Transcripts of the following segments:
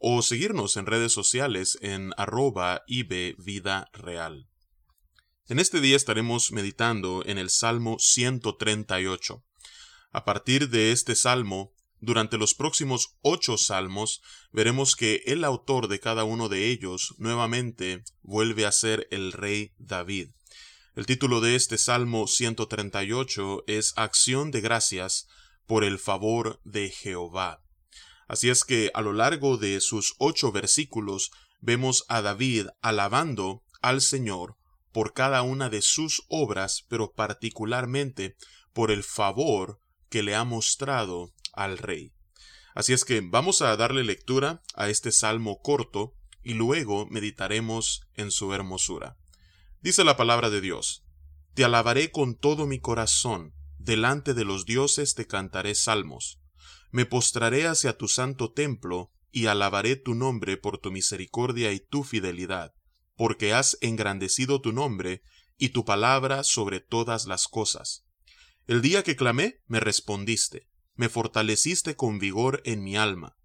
o seguirnos en redes sociales en arroba Vida Real. En este día estaremos meditando en el Salmo 138. A partir de este salmo, durante los próximos ocho salmos, veremos que el autor de cada uno de ellos nuevamente vuelve a ser el rey David. El título de este Salmo 138 es Acción de gracias por el favor de Jehová. Así es que a lo largo de sus ocho versículos vemos a David alabando al Señor por cada una de sus obras, pero particularmente por el favor que le ha mostrado al rey. Así es que vamos a darle lectura a este salmo corto y luego meditaremos en su hermosura. Dice la palabra de Dios, Te alabaré con todo mi corazón, delante de los dioses te cantaré salmos me postraré hacia tu santo templo y alabaré tu nombre por tu misericordia y tu fidelidad, porque has engrandecido tu nombre y tu palabra sobre todas las cosas. El día que clamé, me respondiste, me fortaleciste con vigor en mi alma.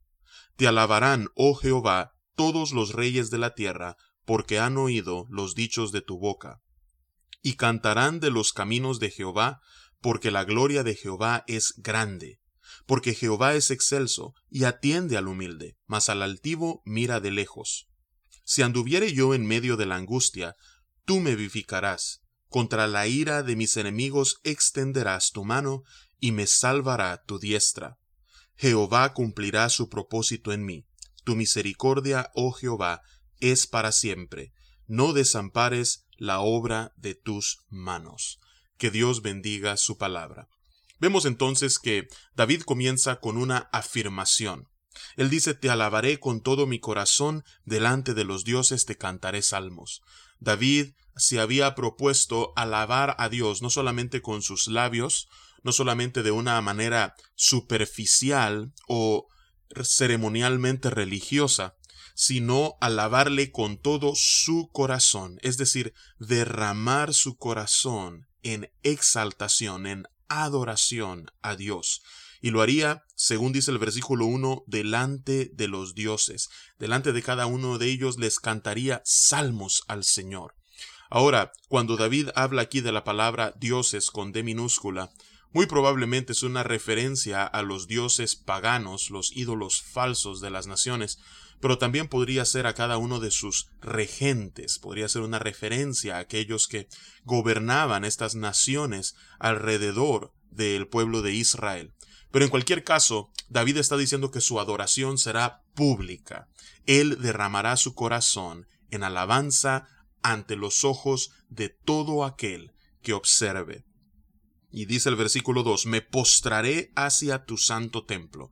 Te alabarán, oh Jehová, todos los reyes de la tierra, porque han oído los dichos de tu boca. Y cantarán de los caminos de Jehová, porque la gloria de Jehová es grande porque Jehová es excelso y atiende al humilde, mas al altivo mira de lejos. Si anduviere yo en medio de la angustia, tú me vivificarás, contra la ira de mis enemigos extenderás tu mano, y me salvará tu diestra. Jehová cumplirá su propósito en mí. Tu misericordia, oh Jehová, es para siempre. No desampares la obra de tus manos. Que Dios bendiga su palabra. Vemos entonces que David comienza con una afirmación. Él dice, Te alabaré con todo mi corazón, delante de los dioses te cantaré salmos. David se había propuesto alabar a Dios no solamente con sus labios, no solamente de una manera superficial o ceremonialmente religiosa, sino alabarle con todo su corazón, es decir, derramar su corazón en exaltación, en adoración a Dios. Y lo haría, según dice el versículo 1, delante de los dioses. Delante de cada uno de ellos les cantaría salmos al Señor. Ahora, cuando David habla aquí de la palabra dioses con D minúscula, muy probablemente es una referencia a los dioses paganos, los ídolos falsos de las naciones, pero también podría ser a cada uno de sus regentes, podría ser una referencia a aquellos que gobernaban estas naciones alrededor del pueblo de Israel. Pero en cualquier caso, David está diciendo que su adoración será pública. Él derramará su corazón en alabanza ante los ojos de todo aquel que observe. Y dice el versículo 2, me postraré hacia tu santo templo.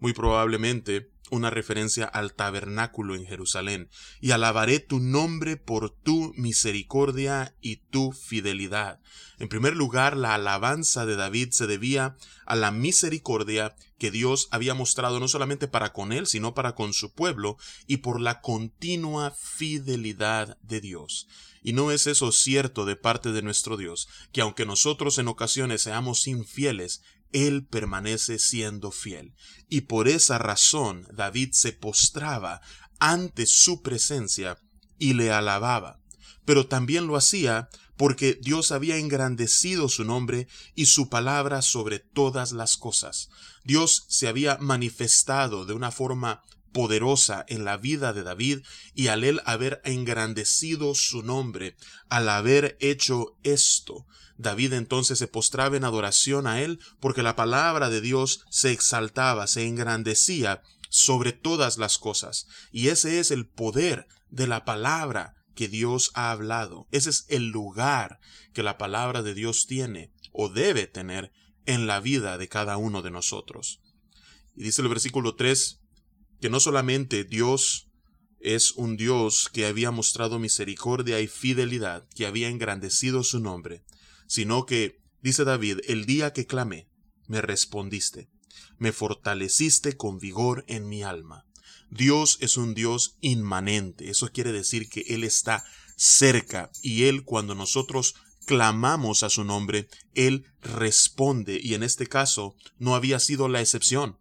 Muy probablemente una referencia al tabernáculo en Jerusalén, y alabaré tu nombre por tu misericordia y tu fidelidad. En primer lugar, la alabanza de David se debía a la misericordia que Dios había mostrado no solamente para con él, sino para con su pueblo, y por la continua fidelidad de Dios. Y no es eso cierto de parte de nuestro Dios, que aunque nosotros en ocasiones seamos infieles, él permanece siendo fiel. Y por esa razón David se postraba ante su presencia y le alababa. Pero también lo hacía porque Dios había engrandecido su nombre y su palabra sobre todas las cosas. Dios se había manifestado de una forma poderosa en la vida de David y al él haber engrandecido su nombre, al haber hecho esto, David entonces se postraba en adoración a él porque la palabra de Dios se exaltaba, se engrandecía sobre todas las cosas. Y ese es el poder de la palabra que Dios ha hablado. Ese es el lugar que la palabra de Dios tiene o debe tener en la vida de cada uno de nosotros. Y dice el versículo 3 que no solamente Dios es un Dios que había mostrado misericordia y fidelidad, que había engrandecido su nombre, sino que, dice David, el día que clamé, me respondiste, me fortaleciste con vigor en mi alma. Dios es un Dios inmanente, eso quiere decir que Él está cerca y Él cuando nosotros clamamos a su nombre, Él responde y en este caso no había sido la excepción.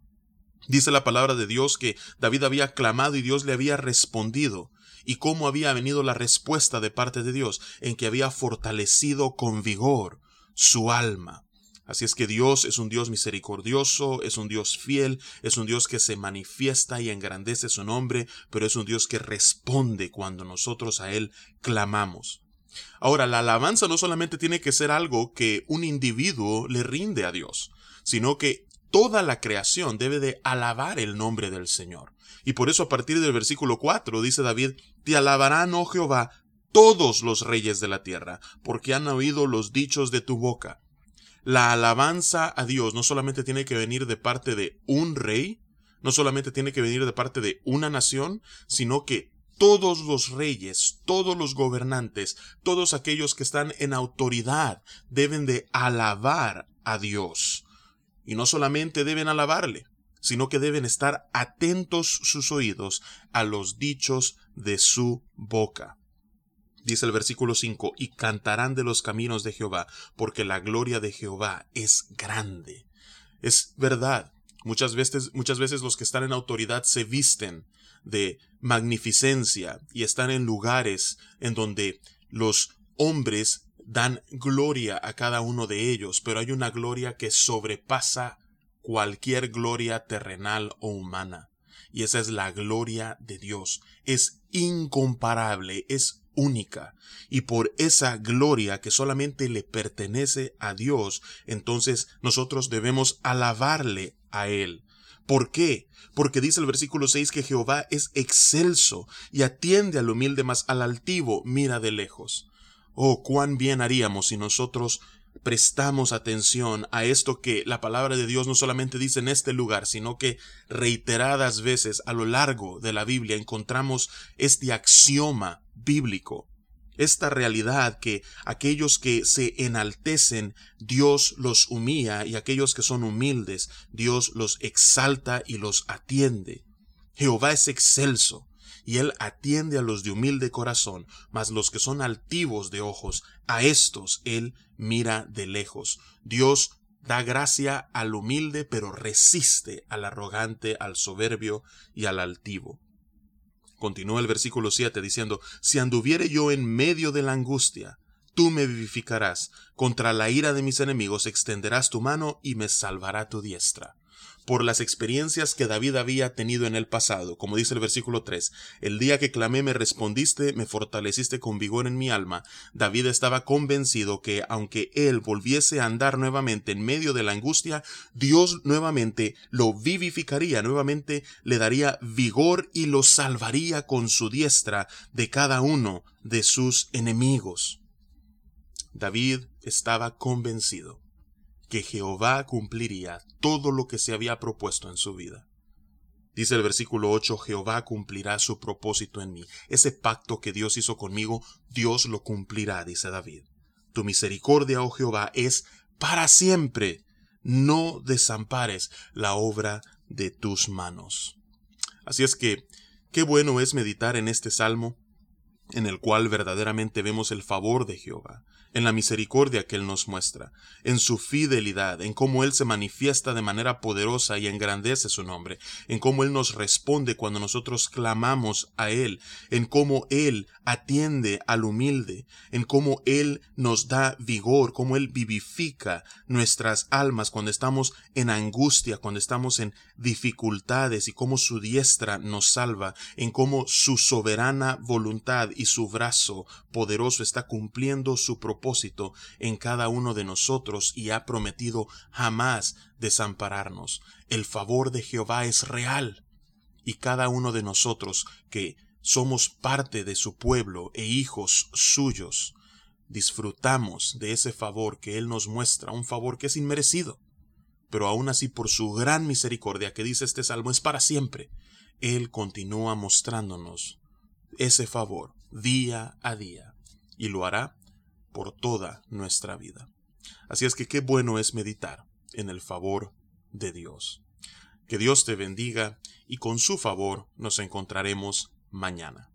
Dice la palabra de Dios que David había clamado y Dios le había respondido. ¿Y cómo había venido la respuesta de parte de Dios? En que había fortalecido con vigor su alma. Así es que Dios es un Dios misericordioso, es un Dios fiel, es un Dios que se manifiesta y engrandece su nombre, pero es un Dios que responde cuando nosotros a Él clamamos. Ahora, la alabanza no solamente tiene que ser algo que un individuo le rinde a Dios, sino que toda la creación debe de alabar el nombre del Señor. Y por eso a partir del versículo 4 dice David, Te alabarán, oh Jehová, todos los reyes de la tierra, porque han oído los dichos de tu boca. La alabanza a Dios no solamente tiene que venir de parte de un rey, no solamente tiene que venir de parte de una nación, sino que todos los reyes, todos los gobernantes, todos aquellos que están en autoridad deben de alabar a Dios. Y no solamente deben alabarle, sino que deben estar atentos sus oídos a los dichos de su boca. Dice el versículo 5, y cantarán de los caminos de Jehová, porque la gloria de Jehová es grande. Es verdad, muchas veces, muchas veces los que están en autoridad se visten de magnificencia y están en lugares en donde los hombres dan gloria a cada uno de ellos, pero hay una gloria que sobrepasa cualquier gloria terrenal o humana. Y esa es la gloria de Dios. Es incomparable, es única. Y por esa gloria que solamente le pertenece a Dios, entonces nosotros debemos alabarle a Él. ¿Por qué? Porque dice el versículo 6 que Jehová es excelso y atiende al humilde, mas al altivo mira de lejos. Oh, cuán bien haríamos si nosotros prestamos atención a esto que la palabra de Dios no solamente dice en este lugar, sino que reiteradas veces a lo largo de la Biblia encontramos este axioma bíblico, esta realidad que aquellos que se enaltecen, Dios los humilla y aquellos que son humildes, Dios los exalta y los atiende. Jehová es excelso, y él atiende a los de humilde corazón, mas los que son altivos de ojos, a estos él mira de lejos. Dios da gracia al humilde, pero resiste al arrogante, al soberbio y al altivo. Continúa el versículo 7 diciendo, Si anduviere yo en medio de la angustia, tú me vivificarás, contra la ira de mis enemigos extenderás tu mano y me salvará tu diestra por las experiencias que David había tenido en el pasado, como dice el versículo 3, el día que clamé me respondiste, me fortaleciste con vigor en mi alma. David estaba convencido que aunque él volviese a andar nuevamente en medio de la angustia, Dios nuevamente lo vivificaría, nuevamente le daría vigor y lo salvaría con su diestra de cada uno de sus enemigos. David estaba convencido que Jehová cumpliría todo lo que se había propuesto en su vida. Dice el versículo 8, Jehová cumplirá su propósito en mí. Ese pacto que Dios hizo conmigo, Dios lo cumplirá, dice David. Tu misericordia, oh Jehová, es para siempre. No desampares la obra de tus manos. Así es que, qué bueno es meditar en este salmo, en el cual verdaderamente vemos el favor de Jehová, en la misericordia que Él nos muestra, en su fidelidad, en cómo Él se manifiesta de manera poderosa y engrandece su nombre, en cómo Él nos responde cuando nosotros clamamos a Él, en cómo Él atiende al humilde, en cómo Él nos da vigor, cómo Él vivifica nuestras almas cuando estamos en angustia, cuando estamos en dificultades y cómo su diestra nos salva, en cómo su soberana voluntad y su brazo poderoso está cumpliendo su propósito en cada uno de nosotros y ha prometido jamás desampararnos. El favor de Jehová es real. Y cada uno de nosotros que somos parte de su pueblo e hijos suyos, disfrutamos de ese favor que Él nos muestra, un favor que es inmerecido, pero aún así por su gran misericordia que dice este salmo es para siempre, Él continúa mostrándonos ese favor día a día y lo hará por toda nuestra vida. Así es que qué bueno es meditar en el favor de Dios. Que Dios te bendiga y con su favor nos encontraremos mañana.